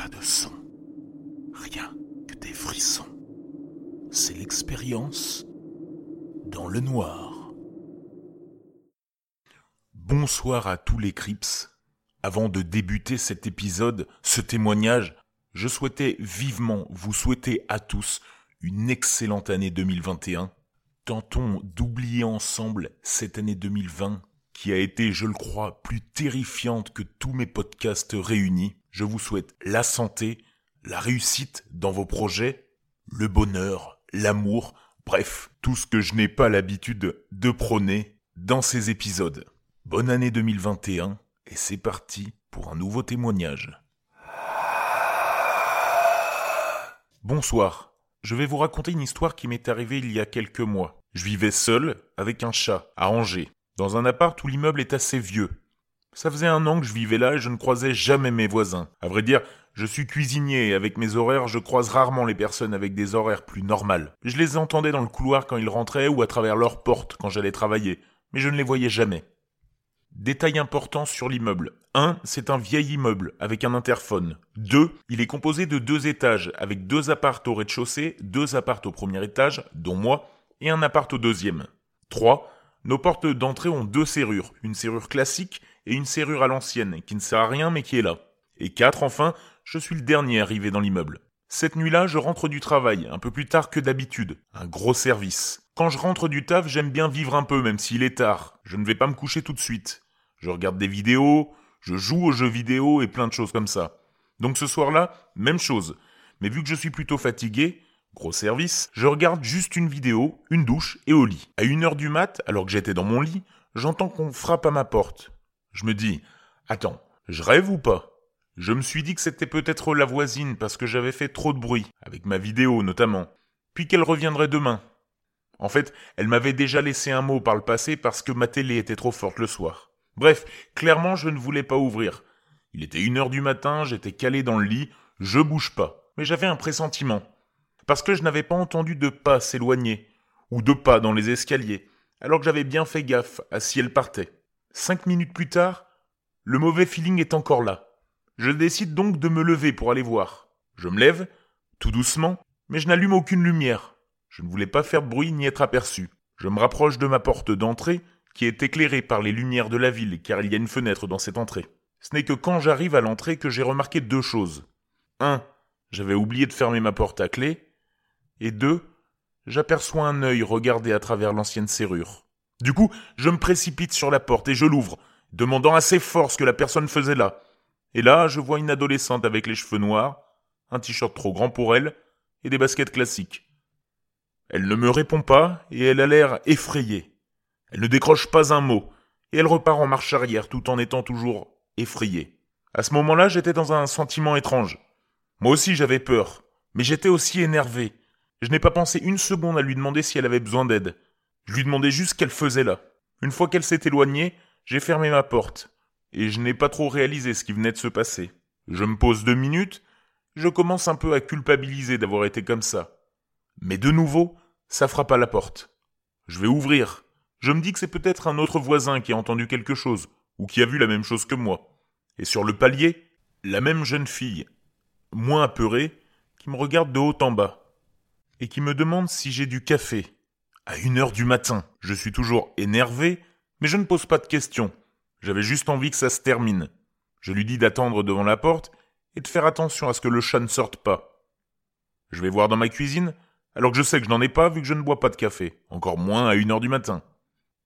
Pas de son. Rien que des frissons. C'est l'expérience dans le noir. Bonsoir à tous les Crips. Avant de débuter cet épisode, ce témoignage, je souhaitais vivement vous souhaiter à tous une excellente année 2021. Tentons d'oublier ensemble cette année 2020 qui a été, je le crois, plus terrifiante que tous mes podcasts réunis. Je vous souhaite la santé, la réussite dans vos projets, le bonheur, l'amour, bref, tout ce que je n'ai pas l'habitude de prôner dans ces épisodes. Bonne année 2021 et c'est parti pour un nouveau témoignage. Bonsoir. Je vais vous raconter une histoire qui m'est arrivée il y a quelques mois. Je vivais seul avec un chat à Angers dans un appart où l'immeuble est assez vieux. Ça faisait un an que je vivais là et je ne croisais jamais mes voisins. À vrai dire, je suis cuisinier et avec mes horaires, je croise rarement les personnes avec des horaires plus normales. Je les entendais dans le couloir quand ils rentraient ou à travers leurs portes quand j'allais travailler, mais je ne les voyais jamais. Détail important sur l'immeuble. 1. C'est un vieil immeuble avec un interphone. 2. Il est composé de deux étages avec deux appartes au rez-de-chaussée, deux appartes au premier étage, dont moi, et un appart au deuxième. 3. Nos portes d'entrée ont deux serrures, une serrure classique et une serrure à l'ancienne, qui ne sert à rien mais qui est là. Et quatre, enfin, je suis le dernier arrivé dans l'immeuble. Cette nuit-là, je rentre du travail, un peu plus tard que d'habitude. Un gros service. Quand je rentre du taf, j'aime bien vivre un peu, même s'il est tard. Je ne vais pas me coucher tout de suite. Je regarde des vidéos, je joue aux jeux vidéo et plein de choses comme ça. Donc ce soir-là, même chose. Mais vu que je suis plutôt fatigué, Gros service, je regarde juste une vidéo, une douche et au lit. À une heure du mat, alors que j'étais dans mon lit, j'entends qu'on frappe à ma porte. Je me dis, attends, je rêve ou pas? Je me suis dit que c'était peut-être la voisine parce que j'avais fait trop de bruit, avec ma vidéo notamment, puis qu'elle reviendrait demain. En fait, elle m'avait déjà laissé un mot par le passé parce que ma télé était trop forte le soir. Bref, clairement je ne voulais pas ouvrir. Il était une heure du matin, j'étais calé dans le lit, je bouge pas. Mais j'avais un pressentiment parce que je n'avais pas entendu de pas s'éloigner, ou de pas dans les escaliers, alors que j'avais bien fait gaffe à si elle partait. Cinq minutes plus tard, le mauvais feeling est encore là. Je décide donc de me lever pour aller voir. Je me lève, tout doucement, mais je n'allume aucune lumière. Je ne voulais pas faire de bruit ni être aperçu. Je me rapproche de ma porte d'entrée, qui est éclairée par les lumières de la ville, car il y a une fenêtre dans cette entrée. Ce n'est que quand j'arrive à l'entrée que j'ai remarqué deux choses. Un, j'avais oublié de fermer ma porte à clé, et deux, j'aperçois un œil regarder à travers l'ancienne serrure. Du coup, je me précipite sur la porte et je l'ouvre, demandant assez fort ce que la personne faisait là. Et là, je vois une adolescente avec les cheveux noirs, un t-shirt trop grand pour elle, et des baskets classiques. Elle ne me répond pas, et elle a l'air effrayée. Elle ne décroche pas un mot, et elle repart en marche arrière tout en étant toujours effrayée. À ce moment-là, j'étais dans un sentiment étrange. Moi aussi j'avais peur, mais j'étais aussi énervé, je n'ai pas pensé une seconde à lui demander si elle avait besoin d'aide. Je lui demandais juste ce qu'elle faisait là. Une fois qu'elle s'est éloignée, j'ai fermé ma porte, et je n'ai pas trop réalisé ce qui venait de se passer. Je me pose deux minutes, je commence un peu à culpabiliser d'avoir été comme ça. Mais de nouveau, ça frappe à la porte. Je vais ouvrir. Je me dis que c'est peut-être un autre voisin qui a entendu quelque chose, ou qui a vu la même chose que moi. Et sur le palier, la même jeune fille, moins apeurée, qui me regarde de haut en bas et qui me demande si j'ai du café. À une heure du matin. Je suis toujours énervé, mais je ne pose pas de questions. J'avais juste envie que ça se termine. Je lui dis d'attendre devant la porte et de faire attention à ce que le chat ne sorte pas. Je vais voir dans ma cuisine, alors que je sais que je n'en ai pas vu que je ne bois pas de café, encore moins à une heure du matin.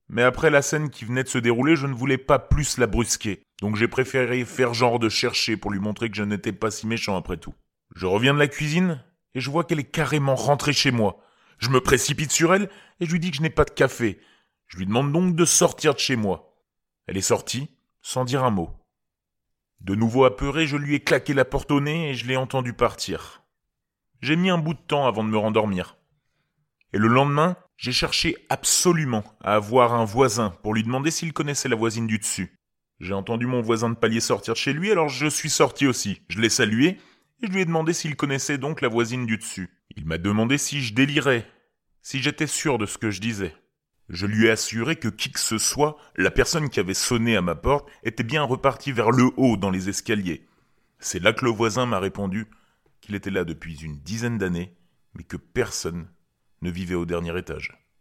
Mais après la scène qui venait de se dérouler, je ne voulais pas plus la brusquer, donc j'ai préféré faire genre de chercher pour lui montrer que je n'étais pas si méchant après tout. Je reviens de la cuisine, et je vois qu'elle est carrément rentrée chez moi. Je me précipite sur elle et je lui dis que je n'ai pas de café. Je lui demande donc de sortir de chez moi. Elle est sortie, sans dire un mot. De nouveau apeuré, je lui ai claqué la porte au nez et je l'ai entendu partir. J'ai mis un bout de temps avant de me rendormir. Et le lendemain, j'ai cherché absolument à avoir un voisin pour lui demander s'il connaissait la voisine du dessus. J'ai entendu mon voisin de palier sortir chez lui, alors je suis sorti aussi. Je l'ai salué, je lui ai demandé s'il connaissait donc la voisine du dessus. Il m'a demandé si je délirais, si j'étais sûr de ce que je disais. Je lui ai assuré que qui que ce soit, la personne qui avait sonné à ma porte était bien repartie vers le haut dans les escaliers. C'est là que le voisin m'a répondu qu'il était là depuis une dizaine d'années, mais que personne ne vivait au dernier étage.